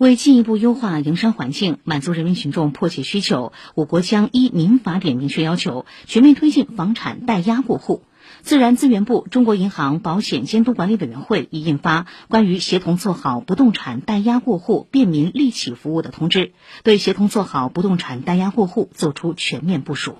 为进一步优化营商环境满足人民群众迫切需求我国将依民法典明确要求全面推进房产代押过户。自然资源部中国银行保险监督管理委员会已印发关于协同做好不动产代押过户便民利企服务的通知对协同做好不动产代押过户作出全面部署。